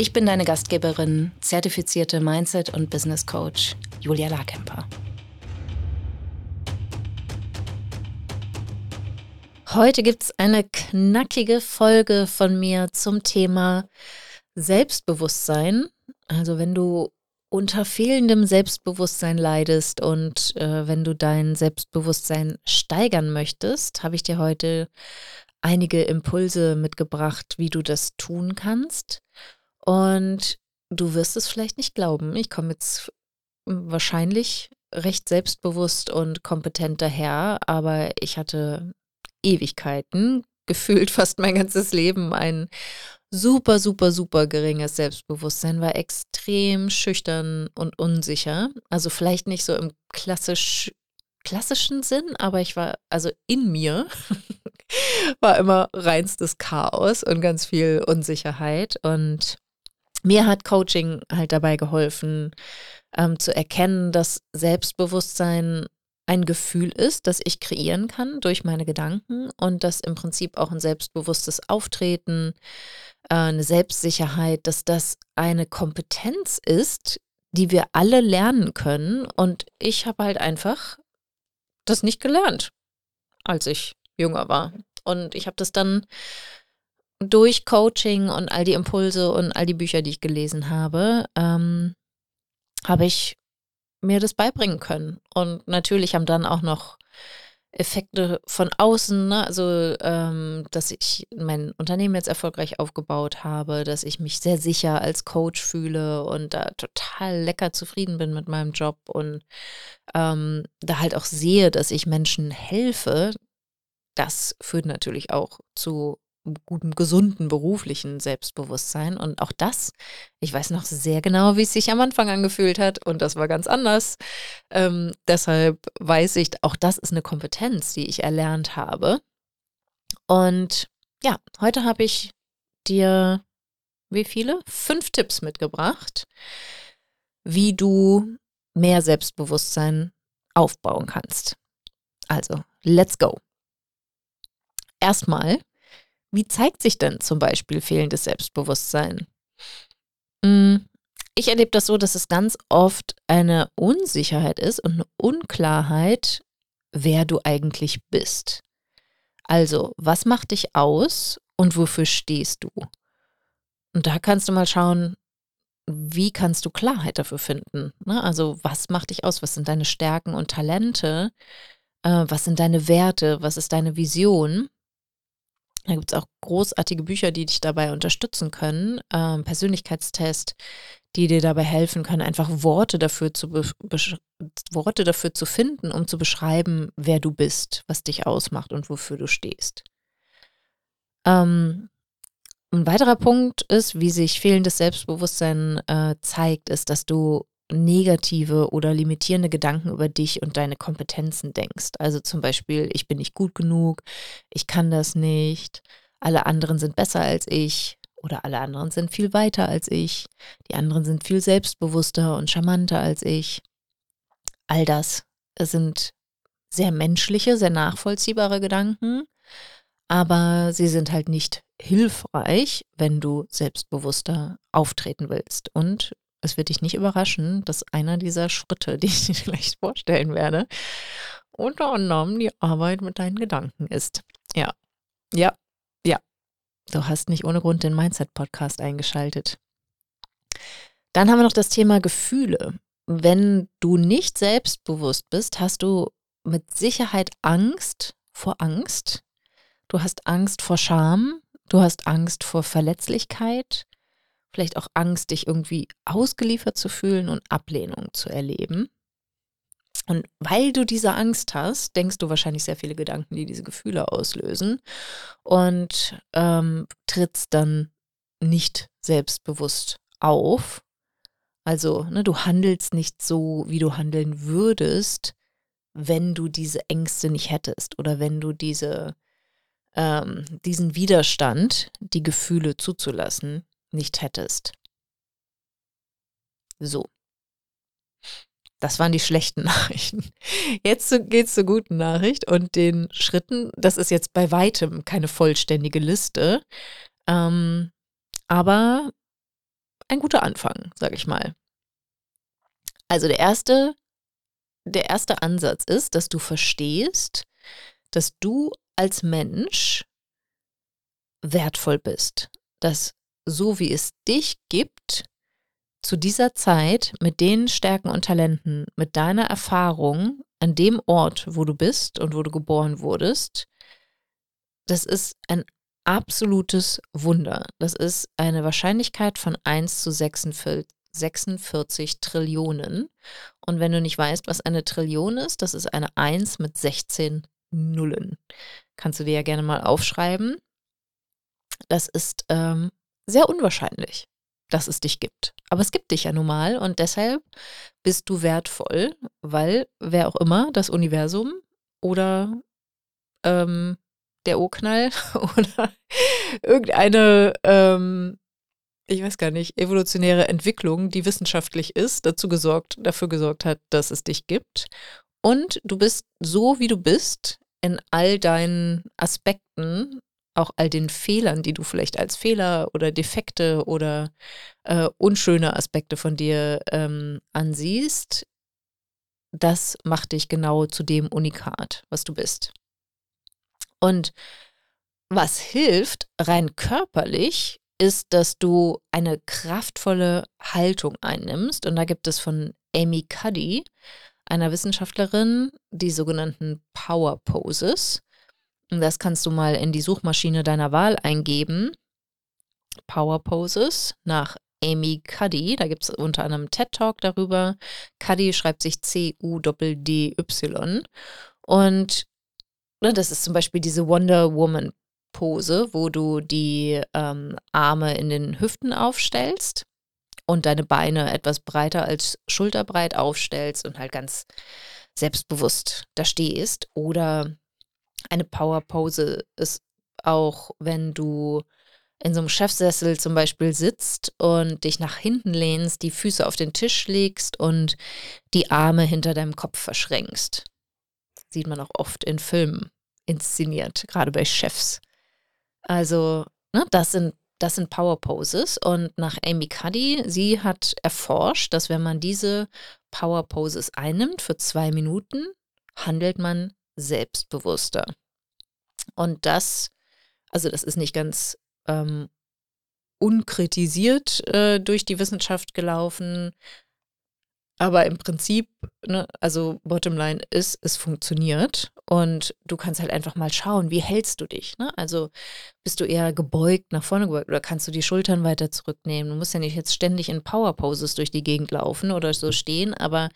Ich bin deine Gastgeberin, zertifizierte Mindset- und Business Coach Julia Larkemper. Heute gibt es eine knackige Folge von mir zum Thema Selbstbewusstsein. Also wenn du unter fehlendem Selbstbewusstsein leidest und äh, wenn du dein Selbstbewusstsein steigern möchtest, habe ich dir heute einige Impulse mitgebracht, wie du das tun kannst. Und du wirst es vielleicht nicht glauben. Ich komme jetzt wahrscheinlich recht selbstbewusst und kompetent daher, aber ich hatte Ewigkeiten, gefühlt fast mein ganzes Leben, ein super, super, super geringes Selbstbewusstsein, war extrem schüchtern und unsicher. Also vielleicht nicht so im klassisch, klassischen Sinn, aber ich war, also in mir war immer reinstes Chaos und ganz viel Unsicherheit. Und mir hat Coaching halt dabei geholfen, ähm, zu erkennen, dass Selbstbewusstsein ein Gefühl ist, das ich kreieren kann durch meine Gedanken und dass im Prinzip auch ein selbstbewusstes Auftreten, äh, eine Selbstsicherheit, dass das eine Kompetenz ist, die wir alle lernen können. Und ich habe halt einfach das nicht gelernt, als ich jünger war. Und ich habe das dann durch Coaching und all die Impulse und all die Bücher, die ich gelesen habe, ähm, habe ich mir das beibringen können. Und natürlich haben dann auch noch Effekte von außen, ne? also ähm, dass ich mein Unternehmen jetzt erfolgreich aufgebaut habe, dass ich mich sehr sicher als Coach fühle und da total lecker zufrieden bin mit meinem Job und ähm, da halt auch sehe, dass ich Menschen helfe, das führt natürlich auch zu gutem, gesunden beruflichen Selbstbewusstsein. Und auch das, ich weiß noch sehr genau, wie es sich am Anfang angefühlt hat. Und das war ganz anders. Ähm, deshalb weiß ich, auch das ist eine Kompetenz, die ich erlernt habe. Und ja, heute habe ich dir, wie viele? Fünf Tipps mitgebracht, wie du mehr Selbstbewusstsein aufbauen kannst. Also, let's go. Erstmal wie zeigt sich denn zum Beispiel fehlendes Selbstbewusstsein? Hm, ich erlebe das so, dass es ganz oft eine Unsicherheit ist und eine Unklarheit, wer du eigentlich bist. Also, was macht dich aus und wofür stehst du? Und da kannst du mal schauen, wie kannst du Klarheit dafür finden? Ne? Also, was macht dich aus? Was sind deine Stärken und Talente? Äh, was sind deine Werte? Was ist deine Vision? Da gibt es auch großartige Bücher, die dich dabei unterstützen können. Ähm, Persönlichkeitstest, die dir dabei helfen können, einfach Worte dafür zu Worte dafür zu finden, um zu beschreiben, wer du bist, was dich ausmacht und wofür du stehst. Ähm, ein weiterer Punkt ist, wie sich fehlendes Selbstbewusstsein äh, zeigt, ist, dass du negative oder limitierende Gedanken über dich und deine Kompetenzen denkst. Also zum Beispiel, ich bin nicht gut genug, ich kann das nicht, alle anderen sind besser als ich oder alle anderen sind viel weiter als ich, die anderen sind viel selbstbewusster und charmanter als ich. All das sind sehr menschliche, sehr nachvollziehbare Gedanken, aber sie sind halt nicht hilfreich, wenn du selbstbewusster auftreten willst. Und es wird dich nicht überraschen, dass einer dieser Schritte, die ich dir vielleicht vorstellen werde, unter anderem die Arbeit mit deinen Gedanken ist. Ja, ja, ja. Du hast nicht ohne Grund den Mindset-Podcast eingeschaltet. Dann haben wir noch das Thema Gefühle. Wenn du nicht selbstbewusst bist, hast du mit Sicherheit Angst vor Angst. Du hast Angst vor Scham. Du hast Angst vor Verletzlichkeit vielleicht auch Angst, dich irgendwie ausgeliefert zu fühlen und Ablehnung zu erleben. Und weil du diese Angst hast, denkst du wahrscheinlich sehr viele Gedanken, die diese Gefühle auslösen und ähm, trittst dann nicht selbstbewusst auf. Also, ne, du handelst nicht so, wie du handeln würdest, wenn du diese Ängste nicht hättest oder wenn du diese, ähm, diesen Widerstand, die Gefühle zuzulassen, nicht hättest. So. Das waren die schlechten Nachrichten. Jetzt geht es zur guten Nachricht und den Schritten. Das ist jetzt bei weitem keine vollständige Liste, ähm, aber ein guter Anfang, sage ich mal. Also der erste, der erste Ansatz ist, dass du verstehst, dass du als Mensch wertvoll bist. Dass so wie es dich gibt, zu dieser Zeit mit den Stärken und Talenten, mit deiner Erfahrung an dem Ort, wo du bist und wo du geboren wurdest, das ist ein absolutes Wunder. Das ist eine Wahrscheinlichkeit von 1 zu 46, 46 Trillionen. Und wenn du nicht weißt, was eine Trillion ist, das ist eine 1 mit 16 Nullen. Kannst du dir ja gerne mal aufschreiben. Das ist ähm, sehr unwahrscheinlich, dass es dich gibt. Aber es gibt dich ja nun mal und deshalb bist du wertvoll, weil wer auch immer, das Universum oder ähm, der Urknall oder irgendeine, ähm, ich weiß gar nicht, evolutionäre Entwicklung, die wissenschaftlich ist, dazu gesorgt, dafür gesorgt hat, dass es dich gibt. Und du bist so, wie du bist, in all deinen Aspekten, auch all den Fehlern, die du vielleicht als Fehler oder Defekte oder äh, unschöne Aspekte von dir ähm, ansiehst, das macht dich genau zu dem Unikat, was du bist. Und was hilft rein körperlich, ist, dass du eine kraftvolle Haltung einnimmst. Und da gibt es von Amy Cuddy, einer Wissenschaftlerin, die sogenannten Power Poses. Das kannst du mal in die Suchmaschine deiner Wahl eingeben. Power Poses nach Amy Cuddy. Da gibt es unter anderem TED Talk darüber. Cuddy schreibt sich C-U-D-D-Y. Und ne, das ist zum Beispiel diese Wonder Woman Pose, wo du die ähm, Arme in den Hüften aufstellst und deine Beine etwas breiter als schulterbreit aufstellst und halt ganz selbstbewusst da stehst. Oder eine Power Pose ist auch, wenn du in so einem Chefsessel zum Beispiel sitzt und dich nach hinten lehnst, die Füße auf den Tisch legst und die Arme hinter deinem Kopf verschränkst. Sieht man auch oft in Filmen inszeniert, gerade bei Chefs. Also, ne, das sind das sind Power Poses und nach Amy Cuddy, sie hat erforscht, dass wenn man diese Power Poses einnimmt für zwei Minuten, handelt man selbstbewusster. Und das, also das ist nicht ganz ähm, unkritisiert äh, durch die Wissenschaft gelaufen. Aber im Prinzip, ne, also Bottomline ist, es funktioniert und du kannst halt einfach mal schauen, wie hältst du dich. Ne? Also bist du eher gebeugt, nach vorne gebeugt oder kannst du die Schultern weiter zurücknehmen? Du musst ja nicht jetzt ständig in Power Poses durch die Gegend laufen oder so stehen, aber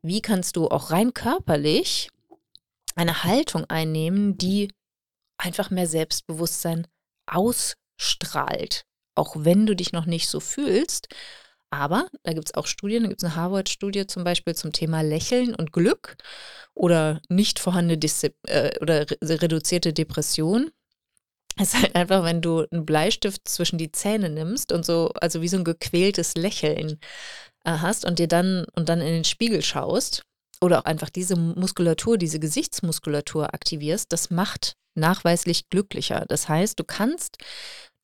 wie kannst du auch rein körperlich eine Haltung einnehmen, die einfach mehr Selbstbewusstsein ausstrahlt, auch wenn du dich noch nicht so fühlst aber da gibt es auch Studien, da gibt es eine Harvard-Studie zum Beispiel zum Thema Lächeln und Glück oder nicht vorhandene Dis äh, oder re reduzierte Depression. Es ist halt einfach, wenn du einen Bleistift zwischen die Zähne nimmst und so, also wie so ein gequältes Lächeln äh, hast und dir dann und dann in den Spiegel schaust oder auch einfach diese Muskulatur, diese Gesichtsmuskulatur aktivierst, das macht nachweislich glücklicher. Das heißt, du kannst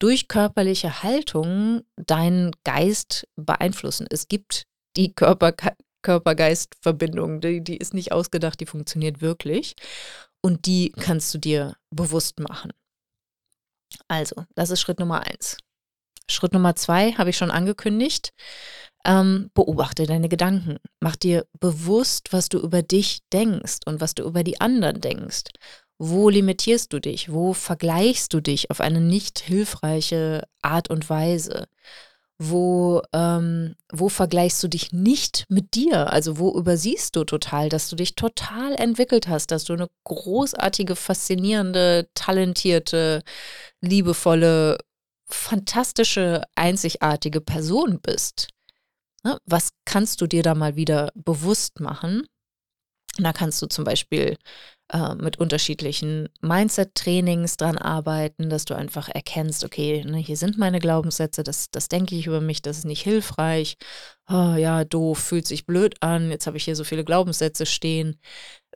durch körperliche Haltung deinen Geist beeinflussen. Es gibt die Körper, Körper-Geist-Verbindung, die, die ist nicht ausgedacht, die funktioniert wirklich. Und die kannst du dir bewusst machen. Also, das ist Schritt Nummer eins. Schritt Nummer zwei habe ich schon angekündigt. Ähm, beobachte deine Gedanken. Mach dir bewusst, was du über dich denkst und was du über die anderen denkst. Wo limitierst du dich? Wo vergleichst du dich auf eine nicht hilfreiche Art und Weise? Wo, ähm, wo vergleichst du dich nicht mit dir? Also wo übersiehst du total, dass du dich total entwickelt hast, dass du eine großartige, faszinierende, talentierte, liebevolle fantastische, einzigartige Person bist. Ne? Was kannst du dir da mal wieder bewusst machen? Da kannst du zum Beispiel äh, mit unterschiedlichen Mindset-Trainings dran arbeiten, dass du einfach erkennst, okay, ne, hier sind meine Glaubenssätze, das, das denke ich über mich, das ist nicht hilfreich. Oh, ja, doof, fühlt sich blöd an, jetzt habe ich hier so viele Glaubenssätze stehen.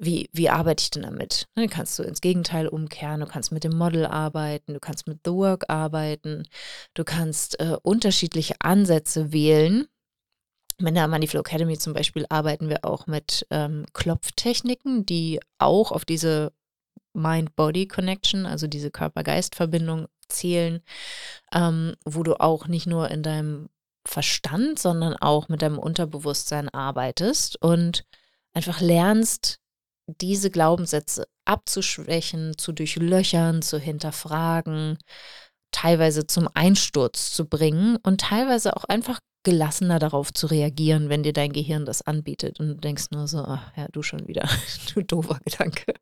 Wie, wie arbeite ich denn damit? Dann kannst du ins Gegenteil umkehren, du kannst mit dem Model arbeiten, du kannst mit The Work arbeiten, du kannst äh, unterschiedliche Ansätze wählen in der Moneyflow Academy zum Beispiel arbeiten wir auch mit ähm, Klopftechniken, die auch auf diese Mind-Body-Connection, also diese Körper-Geist-Verbindung zählen, ähm, wo du auch nicht nur in deinem Verstand, sondern auch mit deinem Unterbewusstsein arbeitest und einfach lernst, diese Glaubenssätze abzuschwächen, zu durchlöchern, zu hinterfragen, teilweise zum Einsturz zu bringen und teilweise auch einfach gelassener darauf zu reagieren, wenn dir dein Gehirn das anbietet und du denkst nur so, ach ja, du schon wieder, du doofer Gedanke.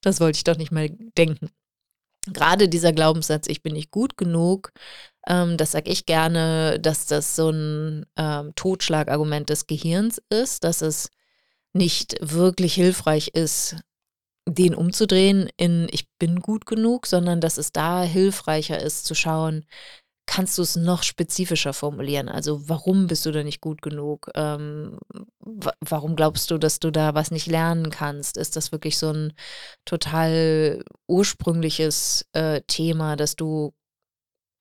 Das wollte ich doch nicht mal denken. Gerade dieser Glaubenssatz, ich bin nicht gut genug, ähm, das sage ich gerne, dass das so ein ähm, Totschlagargument des Gehirns ist, dass es nicht wirklich hilfreich ist, den umzudrehen in ich bin gut genug, sondern dass es da hilfreicher ist zu schauen, kannst du es noch spezifischer formulieren? Also warum bist du da nicht gut genug? Ähm, warum glaubst du, dass du da was nicht lernen kannst? Ist das wirklich so ein total ursprüngliches äh, Thema, dass du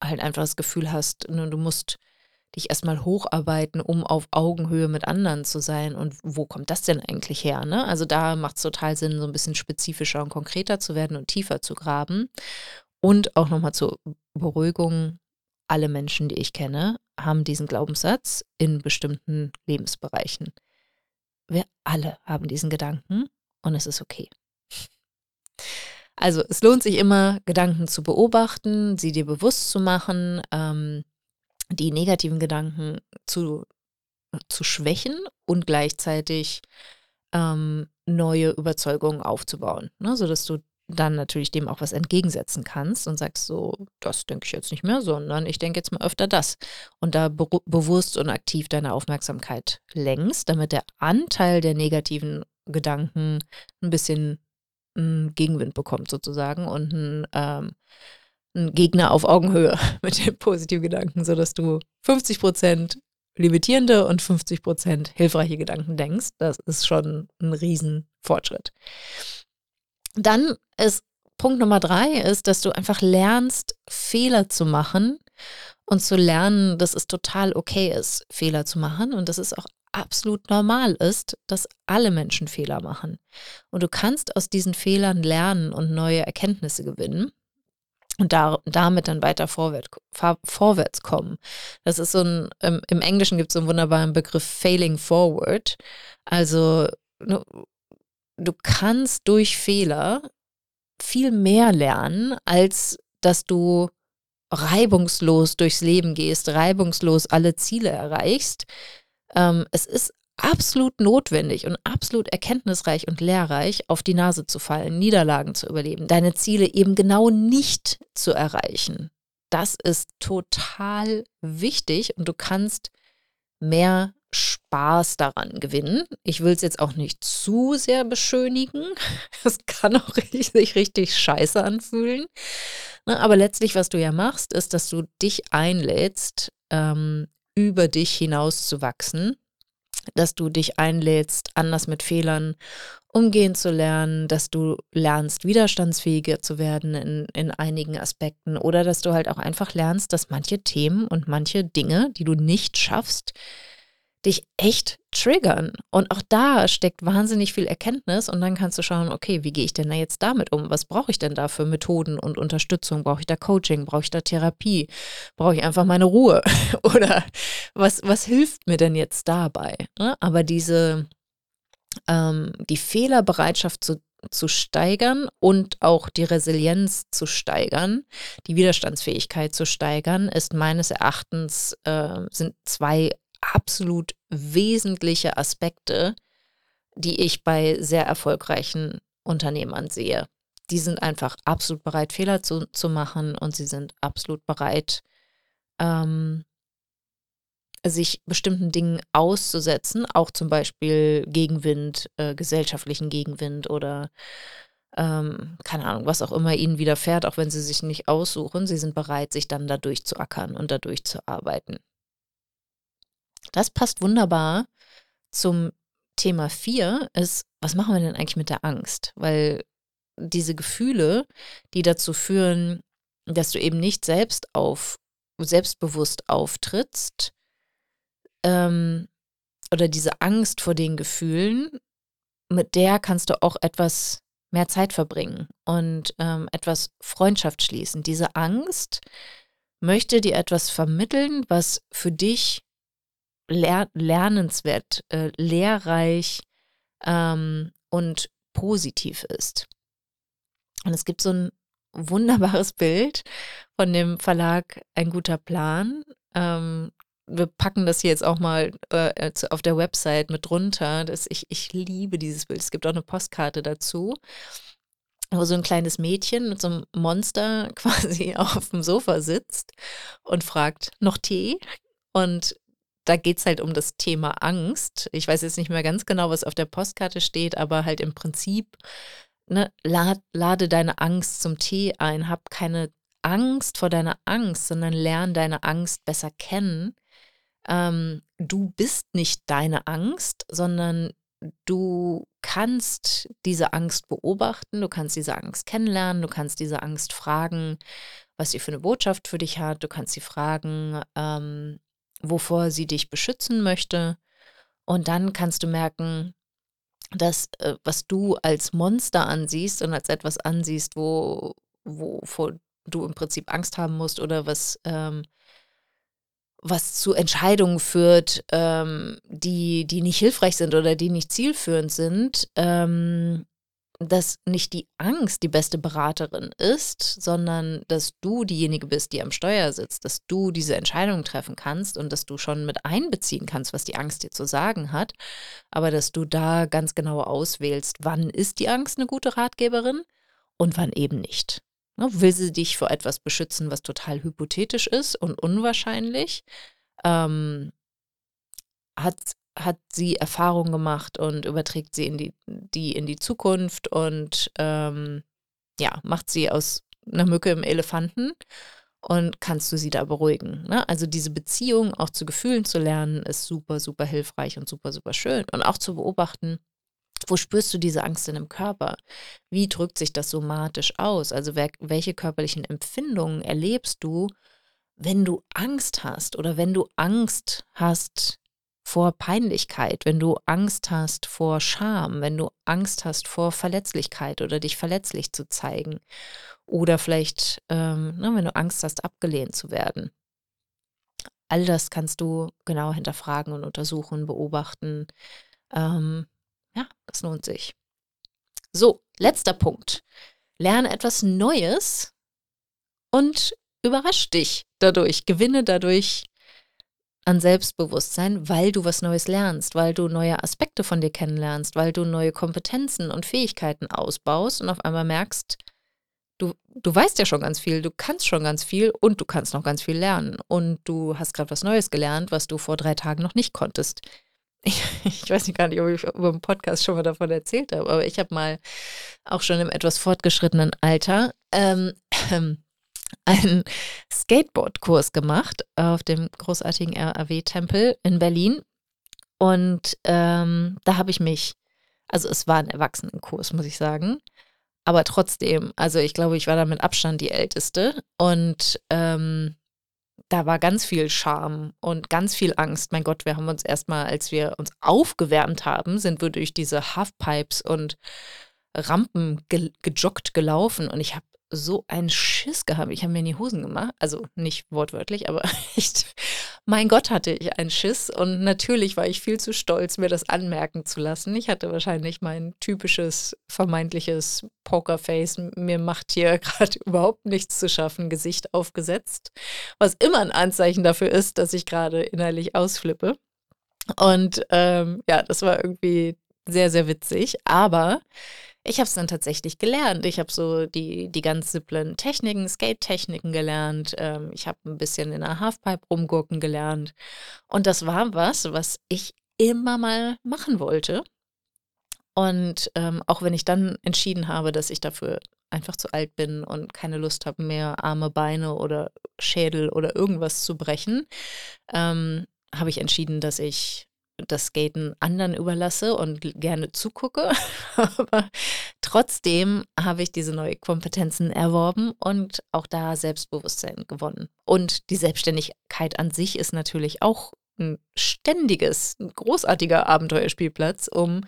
halt einfach das Gefühl hast, ne, du musst dich erstmal hocharbeiten, um auf Augenhöhe mit anderen zu sein. Und wo kommt das denn eigentlich her? Ne? Also da macht es total Sinn, so ein bisschen spezifischer und konkreter zu werden und tiefer zu graben. Und auch nochmal zur Beruhigung, alle Menschen, die ich kenne, haben diesen Glaubenssatz in bestimmten Lebensbereichen. Wir alle haben diesen Gedanken und es ist okay. Also es lohnt sich immer, Gedanken zu beobachten, sie dir bewusst zu machen, ähm, die negativen Gedanken zu, zu schwächen und gleichzeitig ähm, neue Überzeugungen aufzubauen, ne, sodass du dann natürlich dem auch was entgegensetzen kannst und sagst so, das denke ich jetzt nicht mehr, sondern ich denke jetzt mal öfter das. Und da be bewusst und aktiv deine Aufmerksamkeit lenkst, damit der Anteil der negativen Gedanken ein bisschen einen hm, Gegenwind bekommt sozusagen und ein, ähm, ein Gegner auf Augenhöhe mit den positiven Gedanken, sodass du 50 Prozent limitierende und 50 Prozent hilfreiche Gedanken denkst. Das ist schon ein Riesenfortschritt. Dann ist Punkt Nummer drei ist, dass du einfach lernst, Fehler zu machen und zu lernen, dass es total okay ist, Fehler zu machen und dass es auch absolut normal ist, dass alle Menschen Fehler machen. Und du kannst aus diesen Fehlern lernen und neue Erkenntnisse gewinnen und da, damit dann weiter vorwärts, vorwärts kommen. Das ist so ein, im, Englischen gibt es so einen wunderbaren Begriff Failing Forward. Also ne, du kannst durch Fehler viel mehr lernen, als dass du reibungslos durchs Leben gehst, reibungslos alle Ziele erreichst. Ähm, es ist absolut notwendig und absolut erkenntnisreich und lehrreich, auf die Nase zu fallen, Niederlagen zu überleben, deine Ziele eben genau nicht zu erreichen. Das ist total wichtig und du kannst mehr Spaß daran gewinnen. Ich will es jetzt auch nicht zu sehr beschönigen. Das kann auch sich richtig scheiße anfühlen. Ne, aber letztlich, was du ja machst, ist, dass du dich einlädst, ähm, über dich hinaus zu wachsen, dass du dich einlädst, anders mit Fehlern umgehen zu lernen, dass du lernst, widerstandsfähiger zu werden in, in einigen Aspekten oder dass du halt auch einfach lernst, dass manche Themen und manche Dinge, die du nicht schaffst, dich echt triggern. Und auch da steckt wahnsinnig viel Erkenntnis und dann kannst du schauen, okay, wie gehe ich denn da jetzt damit um? Was brauche ich denn da für Methoden und Unterstützung? Brauche ich da Coaching? Brauche ich da Therapie? Brauche ich einfach meine Ruhe? Oder was, was hilft mir denn jetzt dabei? Ne? Aber diese, ähm, die Fehlerbereitschaft zu zu steigern und auch die Resilienz zu steigern, die Widerstandsfähigkeit zu steigern, ist meines Erachtens äh, sind zwei absolut wesentliche Aspekte, die ich bei sehr erfolgreichen Unternehmern sehe. Die sind einfach absolut bereit, Fehler zu, zu machen und sie sind absolut bereit, ähm, sich bestimmten Dingen auszusetzen, auch zum Beispiel Gegenwind, äh, gesellschaftlichen Gegenwind oder ähm, keine Ahnung, was auch immer ihnen widerfährt, auch wenn sie sich nicht aussuchen, sie sind bereit, sich dann dadurch zu ackern und dadurch zu arbeiten. Das passt wunderbar zum Thema 4 ist, was machen wir denn eigentlich mit der Angst? Weil diese Gefühle, die dazu führen, dass du eben nicht selbst auf, selbstbewusst auftrittst, ähm, oder diese Angst vor den Gefühlen, mit der kannst du auch etwas mehr Zeit verbringen und ähm, etwas Freundschaft schließen. Diese Angst möchte dir etwas vermitteln, was für dich ler lernenswert, äh, lehrreich ähm, und positiv ist. Und es gibt so ein wunderbares Bild von dem Verlag Ein guter Plan. Ähm, wir packen das hier jetzt auch mal äh, auf der Website mit drunter. Das, ich, ich liebe dieses Bild. Es gibt auch eine Postkarte dazu, wo so ein kleines Mädchen mit so einem Monster quasi auf dem Sofa sitzt und fragt, noch Tee? Und da geht es halt um das Thema Angst. Ich weiß jetzt nicht mehr ganz genau, was auf der Postkarte steht, aber halt im Prinzip, ne, lad, lade deine Angst zum Tee ein, hab keine Angst vor deiner Angst, sondern lern deine Angst besser kennen. Ähm, du bist nicht deine Angst, sondern du kannst diese Angst beobachten, du kannst diese Angst kennenlernen, du kannst diese Angst fragen, was sie für eine Botschaft für dich hat, du kannst sie fragen, ähm, wovor sie dich beschützen möchte. Und dann kannst du merken, dass äh, was du als Monster ansiehst und als etwas ansiehst, wo, wovor du im Prinzip Angst haben musst oder was, ähm, was zu Entscheidungen führt, ähm, die, die nicht hilfreich sind oder die nicht zielführend sind, ähm, dass nicht die Angst die beste Beraterin ist, sondern dass du diejenige bist, die am Steuer sitzt, dass du diese Entscheidung treffen kannst und dass du schon mit einbeziehen kannst, was die Angst dir zu sagen hat, aber dass du da ganz genau auswählst, wann ist die Angst eine gute Ratgeberin und wann eben nicht. Ne, will sie dich vor etwas beschützen, was total hypothetisch ist und unwahrscheinlich? Ähm, hat hat sie Erfahrung gemacht und überträgt sie in die, die in die Zukunft und ähm, ja, macht sie aus einer Mücke im Elefanten und kannst du sie da beruhigen. Ne? Also diese Beziehung auch zu Gefühlen zu lernen, ist super, super hilfreich und super, super schön. Und auch zu beobachten, wo spürst du diese Angst in dem Körper? Wie drückt sich das somatisch aus? Also wer, welche körperlichen Empfindungen erlebst du, wenn du Angst hast oder wenn du Angst hast vor Peinlichkeit, wenn du Angst hast vor Scham, wenn du Angst hast vor Verletzlichkeit oder dich verletzlich zu zeigen oder vielleicht, ähm, ne, wenn du Angst hast, abgelehnt zu werden. All das kannst du genau hinterfragen und untersuchen, beobachten. Ähm, ja, das lohnt sich. So, letzter Punkt. Lerne etwas Neues und überrasch dich dadurch, gewinne dadurch an Selbstbewusstsein, weil du was Neues lernst, weil du neue Aspekte von dir kennenlernst, weil du neue Kompetenzen und Fähigkeiten ausbaust und auf einmal merkst, du, du weißt ja schon ganz viel, du kannst schon ganz viel und du kannst noch ganz viel lernen. Und du hast gerade was Neues gelernt, was du vor drei Tagen noch nicht konntest. Ich, ich weiß nicht gar nicht, ob ich über den Podcast schon mal davon erzählt habe, aber ich habe mal auch schon im etwas fortgeschrittenen Alter ähm, ähm, einen Skateboard-Kurs gemacht auf dem großartigen RAW-Tempel in Berlin. Und ähm, da habe ich mich, also es war ein Erwachsenenkurs, muss ich sagen. Aber trotzdem, also ich glaube, ich war da mit Abstand die Älteste. Und ähm, da war ganz viel Scham und ganz viel Angst. Mein Gott, wir haben uns erstmal, als wir uns aufgewärmt haben, sind wir durch diese Halfpipes und Rampen ge gejoggt gelaufen und ich habe so einen Schiss gehabt. Ich habe mir in die Hosen gemacht. Also nicht wortwörtlich, aber echt. Mein Gott, hatte ich einen Schiss. Und natürlich war ich viel zu stolz, mir das anmerken zu lassen. Ich hatte wahrscheinlich mein typisches, vermeintliches Pokerface. Mir macht hier gerade überhaupt nichts zu schaffen, Gesicht aufgesetzt. Was immer ein Anzeichen dafür ist, dass ich gerade innerlich ausflippe. Und ähm, ja, das war irgendwie sehr, sehr witzig. Aber ich habe es dann tatsächlich gelernt. Ich habe so die, die ganz simplen Techniken, Skate-Techniken gelernt. Ähm, ich habe ein bisschen in der Halfpipe rumgurken gelernt. Und das war was, was ich immer mal machen wollte. Und ähm, auch wenn ich dann entschieden habe, dass ich dafür einfach zu alt bin und keine Lust habe mehr, Arme, Beine oder Schädel oder irgendwas zu brechen, ähm, habe ich entschieden, dass ich das Skaten anderen überlasse und gerne zugucke. Aber trotzdem habe ich diese neuen Kompetenzen erworben und auch da Selbstbewusstsein gewonnen. Und die Selbstständigkeit an sich ist natürlich auch ein ständiges, großartiger Abenteuerspielplatz, um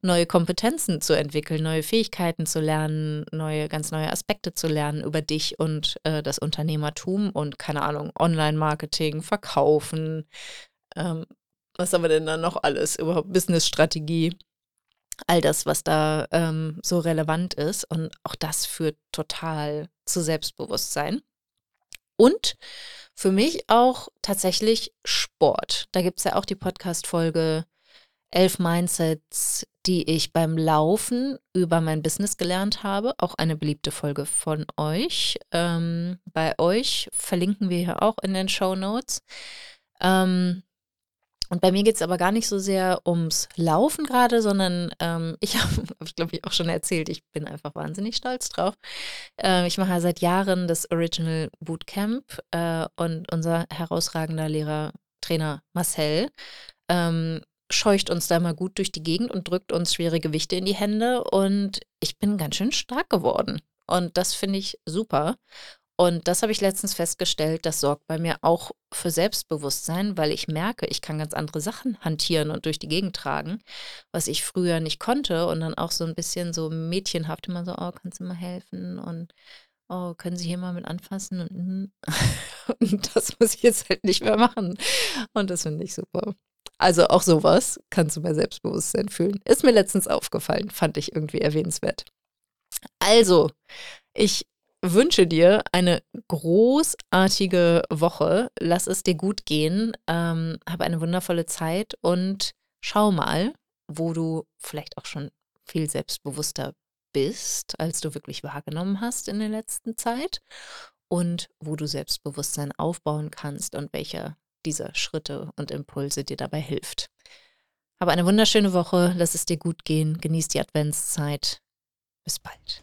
neue Kompetenzen zu entwickeln, neue Fähigkeiten zu lernen, neue, ganz neue Aspekte zu lernen über dich und äh, das Unternehmertum und keine Ahnung, Online-Marketing, Verkaufen, ähm, was haben wir denn da noch alles? Überhaupt Business-Strategie, all das, was da ähm, so relevant ist. Und auch das führt total zu Selbstbewusstsein. Und für mich auch tatsächlich Sport. Da gibt es ja auch die Podcast-Folge Elf Mindsets, die ich beim Laufen über mein Business gelernt habe. Auch eine beliebte Folge von euch. Ähm, bei euch verlinken wir hier auch in den Show Notes. Ähm, und bei mir geht es aber gar nicht so sehr ums Laufen gerade, sondern ähm, ich habe, hab ich glaube ich auch schon erzählt, ich bin einfach wahnsinnig stolz drauf. Äh, ich mache seit Jahren das Original Bootcamp äh, und unser herausragender Lehrer, Trainer Marcel, ähm, scheucht uns da mal gut durch die Gegend und drückt uns schwere Gewichte in die Hände und ich bin ganz schön stark geworden. Und das finde ich super. Und das habe ich letztens festgestellt, das sorgt bei mir auch für Selbstbewusstsein, weil ich merke, ich kann ganz andere Sachen hantieren und durch die Gegend tragen, was ich früher nicht konnte und dann auch so ein bisschen so mädchenhaft immer so, oh, kannst du mal helfen und oh, können Sie hier mal mit anfassen und, mhm. und das muss ich jetzt halt nicht mehr machen und das finde ich super. Also auch sowas kannst du mehr Selbstbewusstsein fühlen. Ist mir letztens aufgefallen, fand ich irgendwie erwähnenswert. Also, ich wünsche dir eine großartige Woche. Lass es dir gut gehen. Ähm, habe eine wundervolle Zeit und schau mal, wo du vielleicht auch schon viel selbstbewusster bist, als du wirklich wahrgenommen hast in der letzten Zeit und wo du Selbstbewusstsein aufbauen kannst und welcher dieser Schritte und Impulse dir dabei hilft. Habe eine wunderschöne Woche, lass es dir gut gehen, genieß die Adventszeit. Bis bald.